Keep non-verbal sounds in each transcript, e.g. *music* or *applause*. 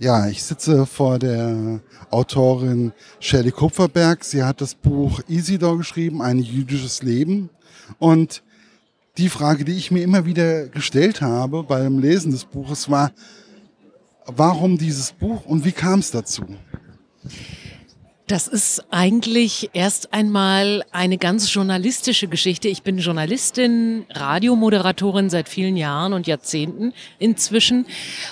Ja, ich sitze vor der Autorin Shelley Kupferberg. Sie hat das Buch Isidor geschrieben, ein jüdisches Leben. Und die Frage, die ich mir immer wieder gestellt habe beim Lesen des Buches, war, warum dieses Buch und wie kam es dazu? Das ist eigentlich erst einmal eine ganz journalistische Geschichte. Ich bin Journalistin, Radiomoderatorin seit vielen Jahren und Jahrzehnten inzwischen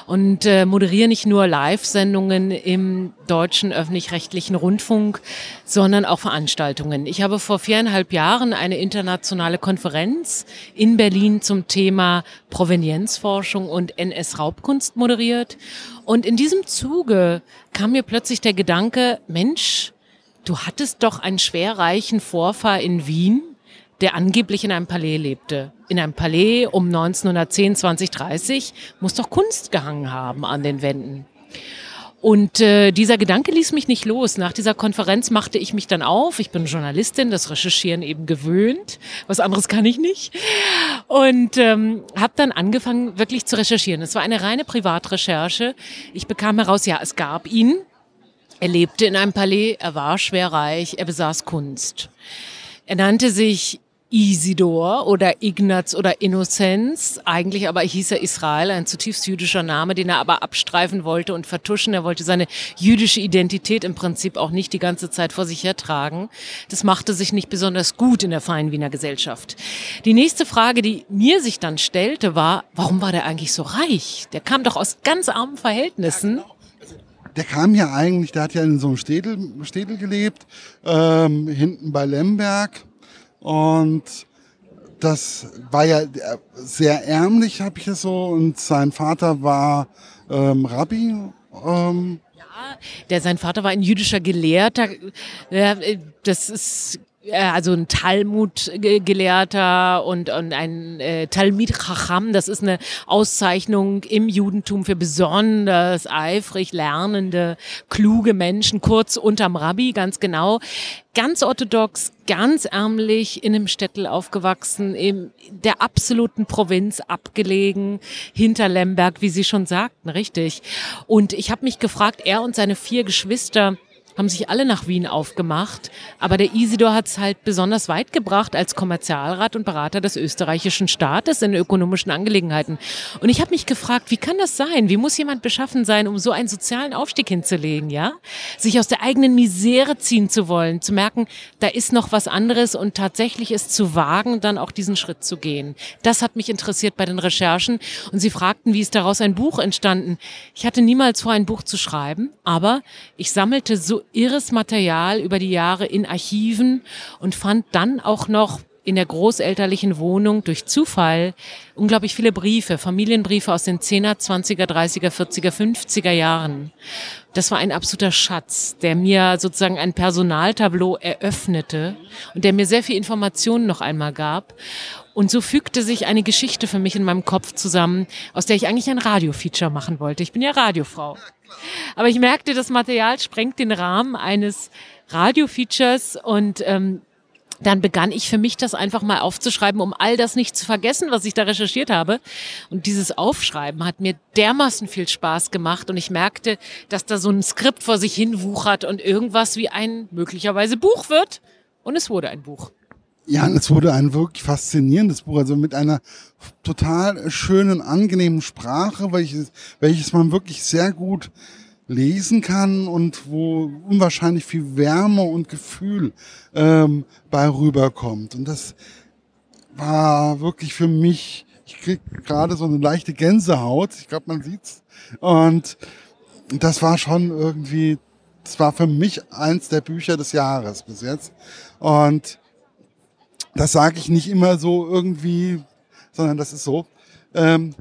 und äh, moderiere nicht nur Live-Sendungen im deutschen öffentlich-rechtlichen Rundfunk, sondern auch Veranstaltungen. Ich habe vor viereinhalb Jahren eine internationale Konferenz in Berlin zum Thema Provenienzforschung und NS-Raubkunst moderiert und in diesem Zuge kam mir plötzlich der Gedanke, Mensch, du hattest doch einen schwerreichen Vorfahr in Wien, der angeblich in einem Palais lebte. In einem Palais um 1910, 20, 30 muss doch Kunst gehangen haben an den Wänden. Und äh, dieser Gedanke ließ mich nicht los. Nach dieser Konferenz machte ich mich dann auf. Ich bin Journalistin, das Recherchieren eben gewöhnt. Was anderes kann ich nicht. Und ähm, habe dann angefangen, wirklich zu recherchieren. Es war eine reine Privatrecherche. Ich bekam heraus, ja, es gab ihn. Er lebte in einem Palais, er war schwer reich, er besaß Kunst. Er nannte sich Isidor oder Ignaz oder Innozenz. Eigentlich aber hieß er Israel, ein zutiefst jüdischer Name, den er aber abstreifen wollte und vertuschen. Er wollte seine jüdische Identität im Prinzip auch nicht die ganze Zeit vor sich hertragen. Das machte sich nicht besonders gut in der feinen Wiener Gesellschaft. Die nächste Frage, die mir sich dann stellte, war, warum war der eigentlich so reich? Der kam doch aus ganz armen Verhältnissen. Der kam ja eigentlich, der hat ja in so einem Städel, Städel gelebt, ähm, hinten bei Lemberg und das war ja sehr ärmlich, habe ich es so. Und sein Vater war ähm, Rabbi. Ähm. Ja, der sein Vater war ein jüdischer Gelehrter. Das ist äh, also ein Talmud-Gelehrter und, und ein äh, Talmid Chacham, das ist eine Auszeichnung im Judentum für besonders eifrig lernende, kluge Menschen, kurz unterm Rabbi, ganz genau. Ganz orthodox, ganz ärmlich, in einem Städtel aufgewachsen, in der absoluten Provinz abgelegen, hinter Lemberg, wie Sie schon sagten, richtig. Und ich habe mich gefragt, er und seine vier Geschwister, haben sich alle nach Wien aufgemacht. Aber der Isidor hat es halt besonders weit gebracht als Kommerzialrat und Berater des österreichischen Staates in ökonomischen Angelegenheiten. Und ich habe mich gefragt, wie kann das sein? Wie muss jemand beschaffen sein, um so einen sozialen Aufstieg hinzulegen, ja? Sich aus der eigenen Misere ziehen zu wollen, zu merken, da ist noch was anderes und tatsächlich es zu wagen, dann auch diesen Schritt zu gehen. Das hat mich interessiert bei den Recherchen. Und Sie fragten, wie ist daraus ein Buch entstanden? Ich hatte niemals vor, ein Buch zu schreiben, aber ich sammelte so irres Material über die Jahre in Archiven und fand dann auch noch in der großelterlichen Wohnung durch Zufall unglaublich viele Briefe, Familienbriefe aus den 10er, 20er, 30er, 40er, 50er Jahren. Das war ein absoluter Schatz, der mir sozusagen ein Personaltableau eröffnete und der mir sehr viel Informationen noch einmal gab. Und so fügte sich eine Geschichte für mich in meinem Kopf zusammen, aus der ich eigentlich ein Radiofeature machen wollte. Ich bin ja Radiofrau. Aber ich merkte, das Material sprengt den Rahmen eines Radiofeatures und ähm, dann begann ich für mich das einfach mal aufzuschreiben, um all das nicht zu vergessen, was ich da recherchiert habe. Und dieses Aufschreiben hat mir dermaßen viel Spaß gemacht und ich merkte, dass da so ein Skript vor sich hin wuchert und irgendwas wie ein möglicherweise Buch wird. Und es wurde ein Buch. Ja, und es wurde ein wirklich faszinierendes Buch, also mit einer total schönen, angenehmen Sprache, welches, welches man wirklich sehr gut lesen kann und wo unwahrscheinlich viel Wärme und Gefühl ähm, bei rüberkommt. Und das war wirklich für mich, ich krieg gerade so eine leichte Gänsehaut, ich glaube, man sieht's. Und das war schon irgendwie, das war für mich eins der Bücher des Jahres bis jetzt. Und das sage ich nicht immer so irgendwie, sondern das ist so. Ähm,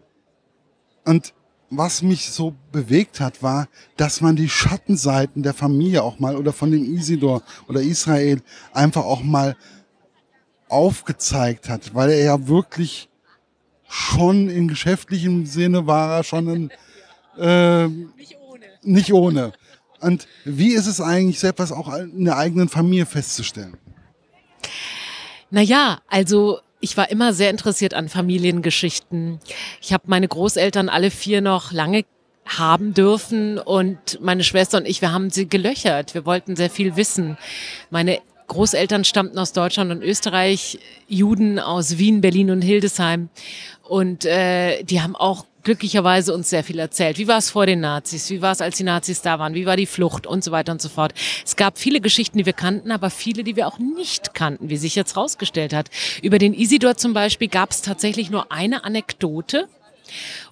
und was mich so bewegt hat, war, dass man die Schattenseiten der Familie auch mal oder von dem Isidor oder Israel einfach auch mal aufgezeigt hat, weil er ja wirklich schon in geschäftlichem Sinne war er schon ein, äh, nicht ohne. Nicht ohne. Und wie ist es eigentlich, so etwas auch in der eigenen Familie festzustellen? Naja, also ich war immer sehr interessiert an Familiengeschichten. Ich habe meine Großeltern alle vier noch lange haben dürfen. Und meine Schwester und ich, wir haben sie gelöchert. Wir wollten sehr viel wissen. Meine Großeltern stammten aus Deutschland und Österreich, Juden aus Wien, Berlin und Hildesheim. Und äh, die haben auch glücklicherweise uns sehr viel erzählt. Wie war es vor den Nazis? Wie war es, als die Nazis da waren? Wie war die Flucht und so weiter und so fort? Es gab viele Geschichten, die wir kannten, aber viele, die wir auch nicht kannten, wie sich jetzt rausgestellt hat. Über den Isidor zum Beispiel gab es tatsächlich nur eine Anekdote.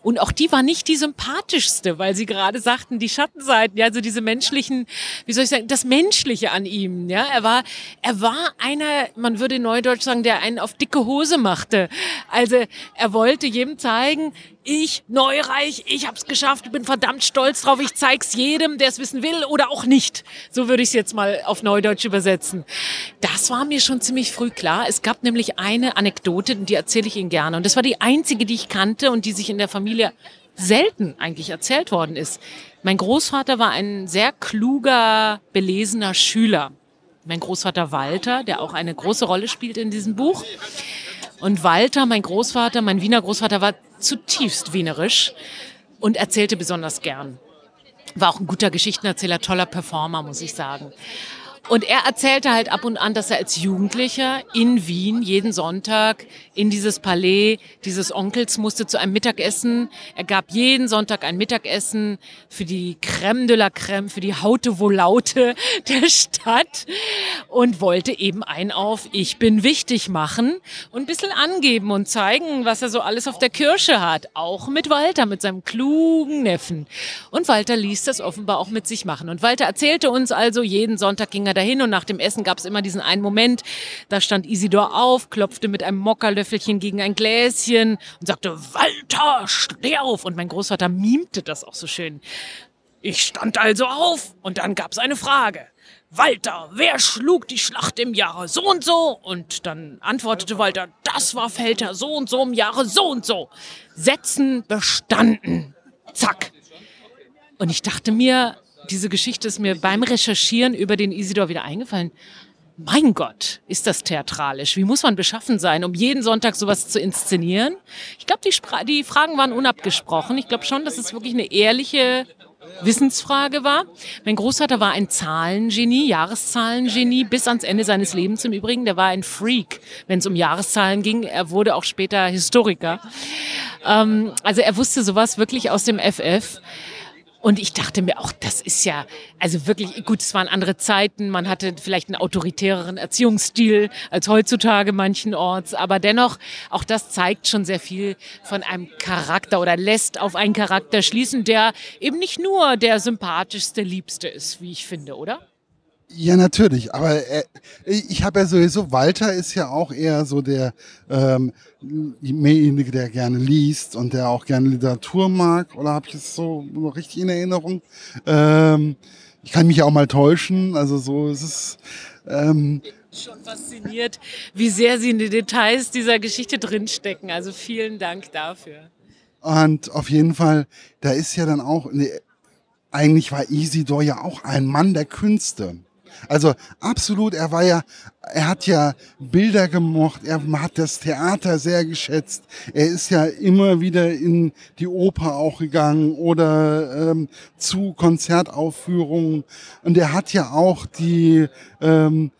Und auch die war nicht die sympathischste, weil sie gerade sagten, die Schattenseiten, ja, also diese menschlichen, wie soll ich sagen, das Menschliche an ihm, ja. Er war, er war einer, man würde in Neudeutsch sagen, der einen auf dicke Hose machte. Also er wollte jedem zeigen, ich, Neureich, ich hab's geschafft, bin verdammt stolz drauf, ich zeig's jedem, der es wissen will oder auch nicht. So würde ich es jetzt mal auf Neudeutsch übersetzen. Das war mir schon ziemlich früh klar. Es gab nämlich eine Anekdote, die erzähle ich Ihnen gerne. Und das war die einzige, die ich kannte und die sich in der Familie selten eigentlich erzählt worden ist. Mein Großvater war ein sehr kluger, belesener Schüler. Mein Großvater Walter, der auch eine große Rolle spielt in diesem Buch. Und Walter, mein Großvater, mein Wiener Großvater, war zutiefst wienerisch und erzählte besonders gern. War auch ein guter Geschichtenerzähler, toller Performer, muss ich sagen. Und er erzählte halt ab und an, dass er als Jugendlicher in Wien jeden Sonntag in dieses Palais dieses Onkels musste zu einem Mittagessen. Er gab jeden Sonntag ein Mittagessen für die Crème de la Crème, für die Haute Volaute *laughs* der Stadt und wollte eben ein auf Ich bin wichtig machen und ein bisschen angeben und zeigen, was er so alles auf der Kirsche hat. Auch mit Walter, mit seinem klugen Neffen. Und Walter ließ das offenbar auch mit sich machen. Und Walter erzählte uns also, jeden Sonntag ging er dahin und nach dem Essen gab es immer diesen einen Moment, da stand Isidor auf, klopfte mit einem Mockerlöffelchen gegen ein Gläschen und sagte, Walter, steh auf. Und mein Großvater mimte das auch so schön. Ich stand also auf und dann gab es eine Frage. Walter, wer schlug die Schlacht im Jahre so und so? Und dann antwortete Walter, das war Felter so und so im Jahre so und so. Sätzen bestanden. Zack. Und ich dachte mir, diese Geschichte ist mir beim Recherchieren über den Isidor wieder eingefallen. Mein Gott, ist das theatralisch. Wie muss man beschaffen sein, um jeden Sonntag sowas zu inszenieren? Ich glaube, die, die, Fragen waren unabgesprochen. Ich glaube schon, dass es wirklich eine ehrliche Wissensfrage war. Mein Großvater war ein Zahlengenie, Jahreszahlengenie, bis ans Ende seines Lebens im Übrigen. Der war ein Freak, wenn es um Jahreszahlen ging. Er wurde auch später Historiker. Ähm, also er wusste sowas wirklich aus dem FF. Und ich dachte mir auch, das ist ja, also wirklich, gut, es waren andere Zeiten, man hatte vielleicht einen autoritäreren Erziehungsstil als heutzutage manchenorts, aber dennoch, auch das zeigt schon sehr viel von einem Charakter oder lässt auf einen Charakter schließen, der eben nicht nur der sympathischste, liebste ist, wie ich finde, oder? Ja, natürlich. Aber äh, ich habe ja sowieso, Walter ist ja auch eher so der ähm, derjenige, der gerne liest und der auch gerne Literatur mag. Oder habe ich es so noch richtig in Erinnerung? Ähm, ich kann mich auch mal täuschen. Also so ist es. Ähm, schon fasziniert, wie sehr Sie in die Details dieser Geschichte drinstecken. Also vielen Dank dafür. Und auf jeden Fall, da ist ja dann auch, nee, eigentlich war Isidor ja auch ein Mann der Künste. Also absolut, er war ja, er hat ja Bilder gemocht, er hat das Theater sehr geschätzt. Er ist ja immer wieder in die Oper auch gegangen oder ähm, zu Konzertaufführungen. Und er hat ja auch die ähm,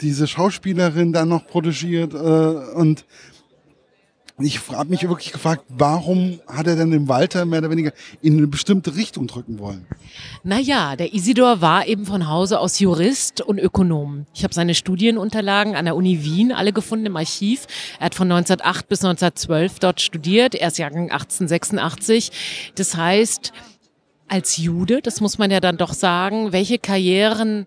diese Schauspielerin dann noch protegiert äh, und ich habe mich wirklich gefragt, warum hat er denn den Walter mehr oder weniger in eine bestimmte Richtung drücken wollen? Naja, der Isidor war eben von Hause aus Jurist und Ökonom. Ich habe seine Studienunterlagen an der Uni Wien alle gefunden im Archiv. Er hat von 1908 bis 1912 dort studiert. Er ist Jahrgang 1886. Das heißt, als Jude, das muss man ja dann doch sagen, welche Karrieren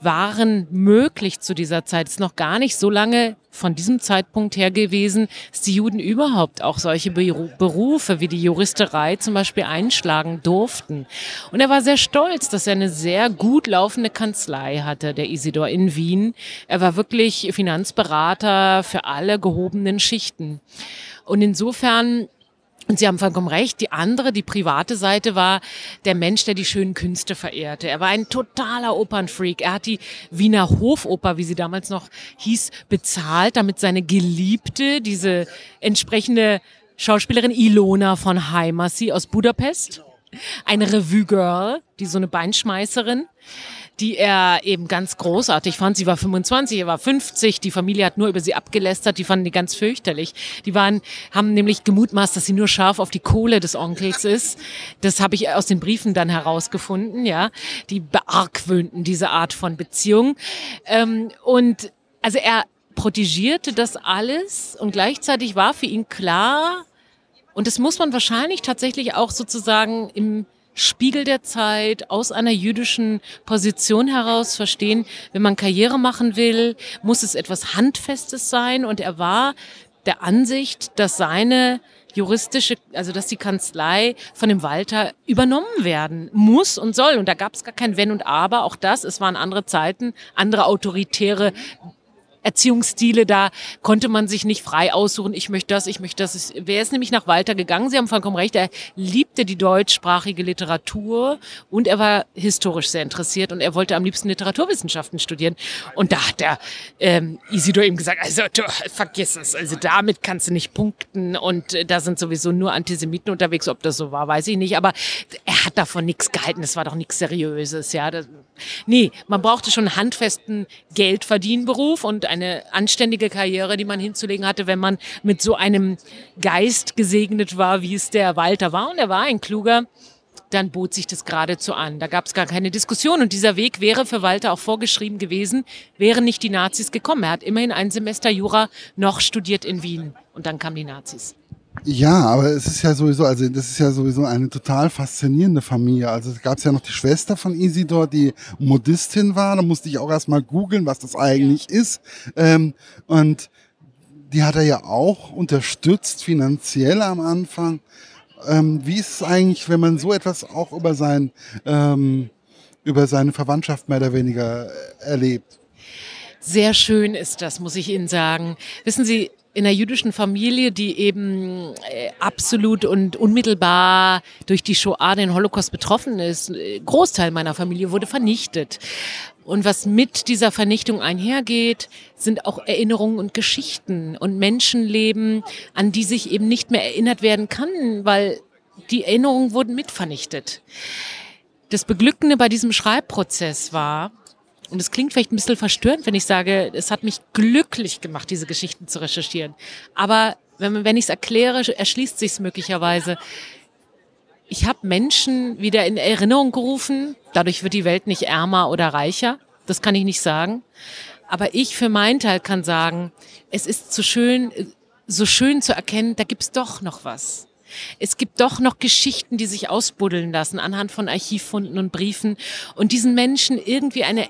waren möglich zu dieser Zeit. Es ist noch gar nicht so lange von diesem Zeitpunkt her gewesen, dass die Juden überhaupt auch solche Berufe wie die Juristerei zum Beispiel einschlagen durften. Und er war sehr stolz, dass er eine sehr gut laufende Kanzlei hatte, der Isidor in Wien. Er war wirklich Finanzberater für alle gehobenen Schichten. Und insofern und Sie haben vollkommen recht. Die andere, die private Seite war der Mensch, der die schönen Künste verehrte. Er war ein totaler Opernfreak. Er hat die Wiener Hofoper, wie sie damals noch hieß, bezahlt, damit seine Geliebte, diese entsprechende Schauspielerin Ilona von Heimassi aus Budapest, eine Revue-Girl, die so eine Beinschmeißerin die er eben ganz großartig fand. Sie war 25, er war 50, die Familie hat nur über sie abgelästert, die fanden die ganz fürchterlich. Die waren, haben nämlich gemutmaßt, dass sie nur scharf auf die Kohle des Onkels ist. Das habe ich aus den Briefen dann herausgefunden, ja. Die beargwöhnten diese Art von Beziehung. Ähm, und also er protegierte das alles und gleichzeitig war für ihn klar, und das muss man wahrscheinlich tatsächlich auch sozusagen im Spiegel der Zeit, aus einer jüdischen Position heraus verstehen, wenn man Karriere machen will, muss es etwas Handfestes sein. Und er war der Ansicht, dass seine juristische, also dass die Kanzlei von dem Walter übernommen werden muss und soll. Und da gab es gar kein Wenn und Aber. Auch das, es waren andere Zeiten, andere autoritäre Erziehungsstile, da konnte man sich nicht frei aussuchen, ich möchte das, ich möchte das. Wer ist nämlich nach Walter gegangen? Sie haben vollkommen recht, er liebte die deutschsprachige Literatur und er war historisch sehr interessiert und er wollte am liebsten Literaturwissenschaften studieren. Und da hat der ähm, Isidor ihm gesagt, also du, vergiss es, also damit kannst du nicht punkten und äh, da sind sowieso nur Antisemiten unterwegs, ob das so war, weiß ich nicht, aber er hat davon nichts gehalten, das war doch nichts Seriöses, ja. Das, nee, man brauchte schon einen handfesten Geldverdienberuf und eine anständige Karriere, die man hinzulegen hatte, wenn man mit so einem Geist gesegnet war, wie es der Walter war. Und er war ein kluger, dann bot sich das geradezu an. Da gab es gar keine Diskussion. Und dieser Weg wäre für Walter auch vorgeschrieben gewesen, wären nicht die Nazis gekommen. Er hat immerhin ein Semester Jura noch studiert in Wien. Und dann kamen die Nazis. Ja, aber es ist ja sowieso, also das ist ja sowieso eine total faszinierende Familie. Also es gab ja noch die Schwester von Isidor, die Modistin war. Da musste ich auch erstmal googeln, was das eigentlich ja. ist. Ähm, und die hat er ja auch unterstützt, finanziell am Anfang. Ähm, wie ist es eigentlich, wenn man so etwas auch über sein, ähm, über seine Verwandtschaft mehr oder weniger erlebt? Sehr schön ist das, muss ich Ihnen sagen. Wissen Sie, in einer jüdischen Familie, die eben äh, absolut und unmittelbar durch die Shoah, den Holocaust betroffen ist. Äh, Großteil meiner Familie wurde vernichtet. Und was mit dieser Vernichtung einhergeht, sind auch Erinnerungen und Geschichten und Menschenleben, an die sich eben nicht mehr erinnert werden kann, weil die Erinnerungen wurden mitvernichtet. Das Beglückende bei diesem Schreibprozess war, und es klingt vielleicht ein bisschen verstörend, wenn ich sage, es hat mich glücklich gemacht, diese Geschichten zu recherchieren. Aber wenn, wenn ich es erkläre, erschließt sich es möglicherweise. Ich habe Menschen wieder in Erinnerung gerufen. Dadurch wird die Welt nicht ärmer oder reicher. Das kann ich nicht sagen. Aber ich für meinen Teil kann sagen, es ist so schön, so schön zu erkennen, da gibt's doch noch was. Es gibt doch noch Geschichten, die sich ausbuddeln lassen anhand von Archivfunden und Briefen und diesen Menschen irgendwie eine,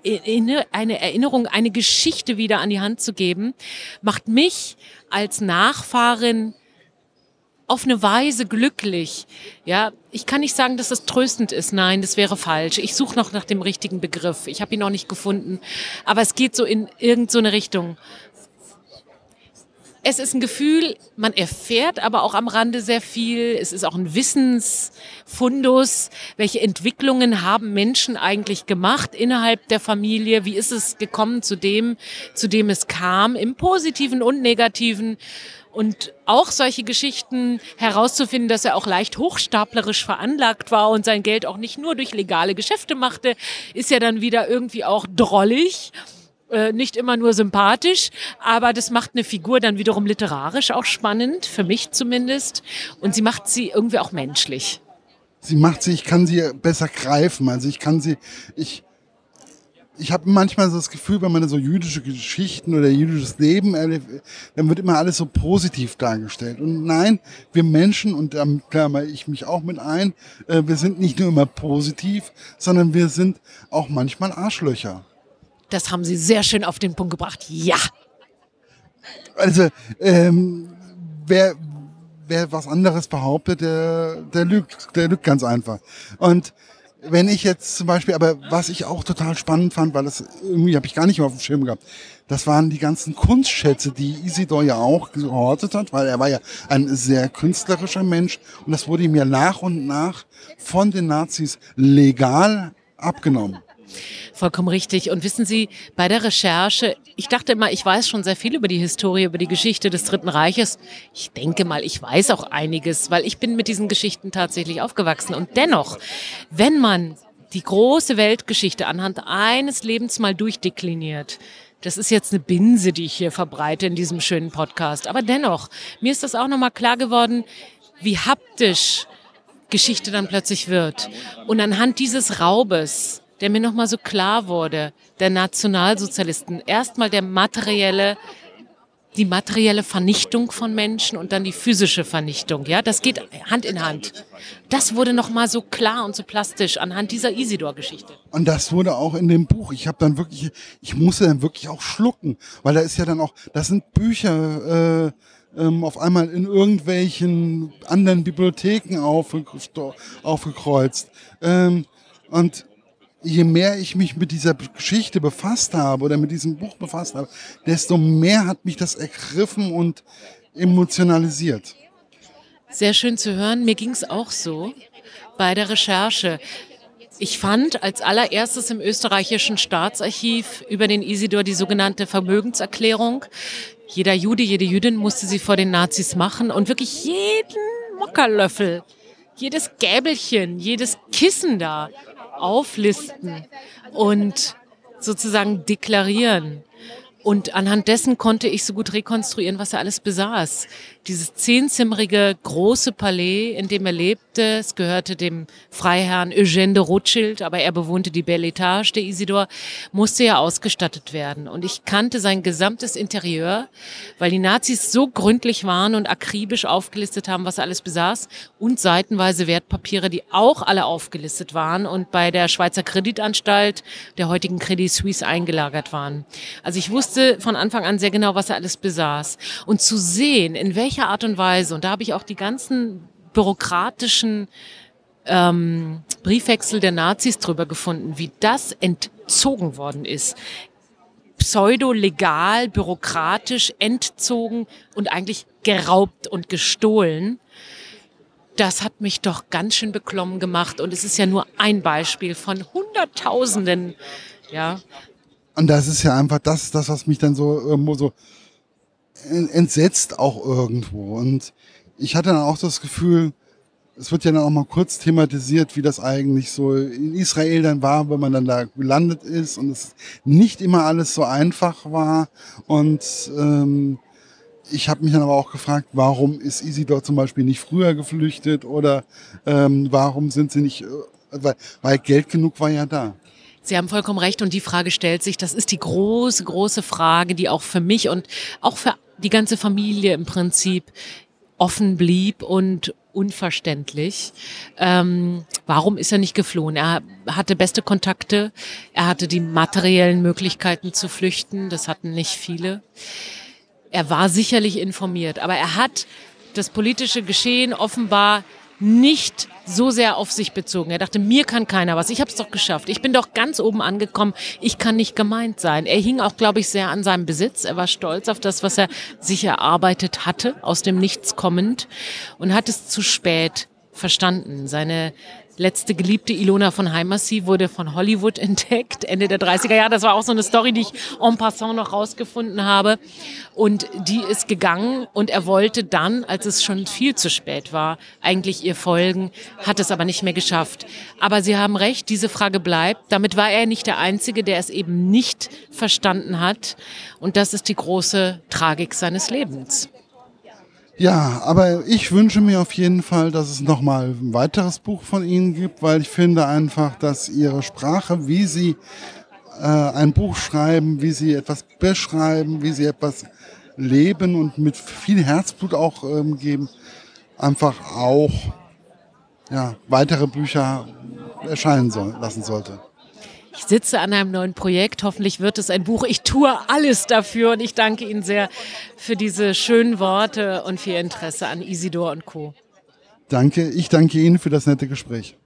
eine Erinnerung, eine Geschichte wieder an die Hand zu geben, macht mich als Nachfahrin auf eine Weise glücklich. Ja, ich kann nicht sagen, dass das tröstend ist. Nein, das wäre falsch. Ich suche noch nach dem richtigen Begriff. Ich habe ihn noch nicht gefunden. Aber es geht so in irgendeine so Richtung es ist ein Gefühl, man erfährt aber auch am Rande sehr viel. Es ist auch ein Wissensfundus. Welche Entwicklungen haben Menschen eigentlich gemacht innerhalb der Familie? Wie ist es gekommen zu dem, zu dem es kam, im Positiven und Negativen? Und auch solche Geschichten herauszufinden, dass er auch leicht hochstaplerisch veranlagt war und sein Geld auch nicht nur durch legale Geschäfte machte, ist ja dann wieder irgendwie auch drollig. Äh, nicht immer nur sympathisch, aber das macht eine Figur dann wiederum literarisch auch spannend, für mich zumindest. Und sie macht sie irgendwie auch menschlich. Sie macht sie, ich kann sie besser greifen. Also ich kann sie, ich, ich habe manchmal so das Gefühl, wenn man so jüdische Geschichten oder jüdisches Leben erlebt, dann wird immer alles so positiv dargestellt. Und nein, wir Menschen, und da klammer ich mich auch mit ein, äh, wir sind nicht nur immer positiv, sondern wir sind auch manchmal Arschlöcher. Das haben Sie sehr schön auf den Punkt gebracht. Ja. Also, ähm, wer, wer was anderes behauptet, der, der lügt, der lügt ganz einfach. Und wenn ich jetzt zum Beispiel, aber was ich auch total spannend fand, weil das irgendwie habe ich gar nicht mehr auf dem Schirm gehabt, das waren die ganzen Kunstschätze, die Isidor ja auch gehortet hat, weil er war ja ein sehr künstlerischer Mensch und das wurde ihm ja nach und nach von den Nazis legal abgenommen. Vollkommen richtig. Und wissen Sie, bei der Recherche, ich dachte immer, ich weiß schon sehr viel über die Historie, über die Geschichte des Dritten Reiches. Ich denke mal, ich weiß auch einiges, weil ich bin mit diesen Geschichten tatsächlich aufgewachsen. Und dennoch, wenn man die große Weltgeschichte anhand eines Lebens mal durchdekliniert, das ist jetzt eine Binse, die ich hier verbreite in diesem schönen Podcast. Aber dennoch, mir ist das auch nochmal klar geworden, wie haptisch Geschichte dann plötzlich wird. Und anhand dieses Raubes, der mir nochmal so klar wurde, der Nationalsozialisten, erstmal der materielle die materielle Vernichtung von Menschen und dann die physische Vernichtung. Ja, das geht Hand in Hand. Das wurde noch mal so klar und so plastisch anhand dieser Isidor-Geschichte. Und das wurde auch in dem Buch. Ich habe dann wirklich, ich musste dann wirklich auch schlucken, weil da ist ja dann auch, das sind Bücher. Äh, ähm, auf einmal in irgendwelchen anderen Bibliotheken aufge aufgekreuzt. Ähm, und je mehr ich mich mit dieser Geschichte befasst habe oder mit diesem Buch befasst habe, desto mehr hat mich das ergriffen und emotionalisiert. Sehr schön zu hören. Mir ging es auch so bei der Recherche. Ich fand als allererstes im österreichischen Staatsarchiv über den Isidor die sogenannte Vermögenserklärung. Jeder Jude, jede Jüdin musste sie vor den Nazis machen und wirklich jeden Mockerlöffel, jedes Gäbelchen, jedes Kissen da auflisten und sozusagen deklarieren. Und anhand dessen konnte ich so gut rekonstruieren, was er alles besaß. Dieses zehnzimmerige große Palais, in dem er lebte, es gehörte dem Freiherrn Eugène de Rothschild, aber er bewohnte die Belle Etage, der Isidor, musste ja ausgestattet werden. Und ich kannte sein gesamtes Interieur, weil die Nazis so gründlich waren und akribisch aufgelistet haben, was er alles besaß und seitenweise Wertpapiere, die auch alle aufgelistet waren und bei der Schweizer Kreditanstalt, der heutigen Credit Suisse, eingelagert waren. Also ich wusste von Anfang an sehr genau, was er alles besaß. Und zu sehen, in welcher welcher Art und Weise, und da habe ich auch die ganzen bürokratischen ähm, Briefwechsel der Nazis drüber gefunden, wie das entzogen worden ist. Pseudo-legal, bürokratisch entzogen und eigentlich geraubt und gestohlen. Das hat mich doch ganz schön beklommen gemacht und es ist ja nur ein Beispiel von Hunderttausenden, ja. Und das ist ja einfach das, das was mich dann so irgendwo so entsetzt auch irgendwo. Und ich hatte dann auch das Gefühl, es wird ja dann auch mal kurz thematisiert, wie das eigentlich so in Israel dann war, wenn man dann da gelandet ist und es nicht immer alles so einfach war. Und ähm, ich habe mich dann aber auch gefragt, warum ist Isidor zum Beispiel nicht früher geflüchtet oder ähm, warum sind sie nicht, äh, weil, weil Geld genug war ja da. Sie haben vollkommen recht und die Frage stellt sich, das ist die große, große Frage, die auch für mich und auch für die ganze Familie im Prinzip offen blieb und unverständlich. Ähm, warum ist er nicht geflohen? Er hatte beste Kontakte, er hatte die materiellen Möglichkeiten zu flüchten, das hatten nicht viele. Er war sicherlich informiert, aber er hat das politische Geschehen offenbar nicht so sehr auf sich bezogen. Er dachte, mir kann keiner was. Ich habe es doch geschafft. Ich bin doch ganz oben angekommen. Ich kann nicht gemeint sein. Er hing auch, glaube ich, sehr an seinem Besitz. Er war stolz auf das, was er sich erarbeitet hatte, aus dem Nichts kommend und hat es zu spät verstanden. Seine letzte Geliebte Ilona von Heimersee wurde von Hollywood *laughs* entdeckt, Ende der 30er Jahre. Das war auch so eine Story, die ich en passant noch rausgefunden habe. Und die ist gegangen und er wollte dann, als es schon viel zu spät war, eigentlich ihr folgen, hat es aber nicht mehr geschafft. Aber Sie haben recht, diese Frage bleibt. Damit war er nicht der Einzige, der es eben nicht verstanden hat. Und das ist die große Tragik seines Lebens. Ja, aber ich wünsche mir auf jeden Fall, dass es nochmal ein weiteres Buch von Ihnen gibt, weil ich finde einfach, dass Ihre Sprache, wie Sie äh, ein Buch schreiben, wie Sie etwas beschreiben, wie Sie etwas leben und mit viel Herzblut auch ähm, geben, einfach auch ja, weitere Bücher erscheinen soll, lassen sollte. Ich sitze an einem neuen Projekt. Hoffentlich wird es ein Buch. Ich tue alles dafür und ich danke Ihnen sehr für diese schönen Worte und für Ihr Interesse an Isidor und Co. Danke. Ich danke Ihnen für das nette Gespräch.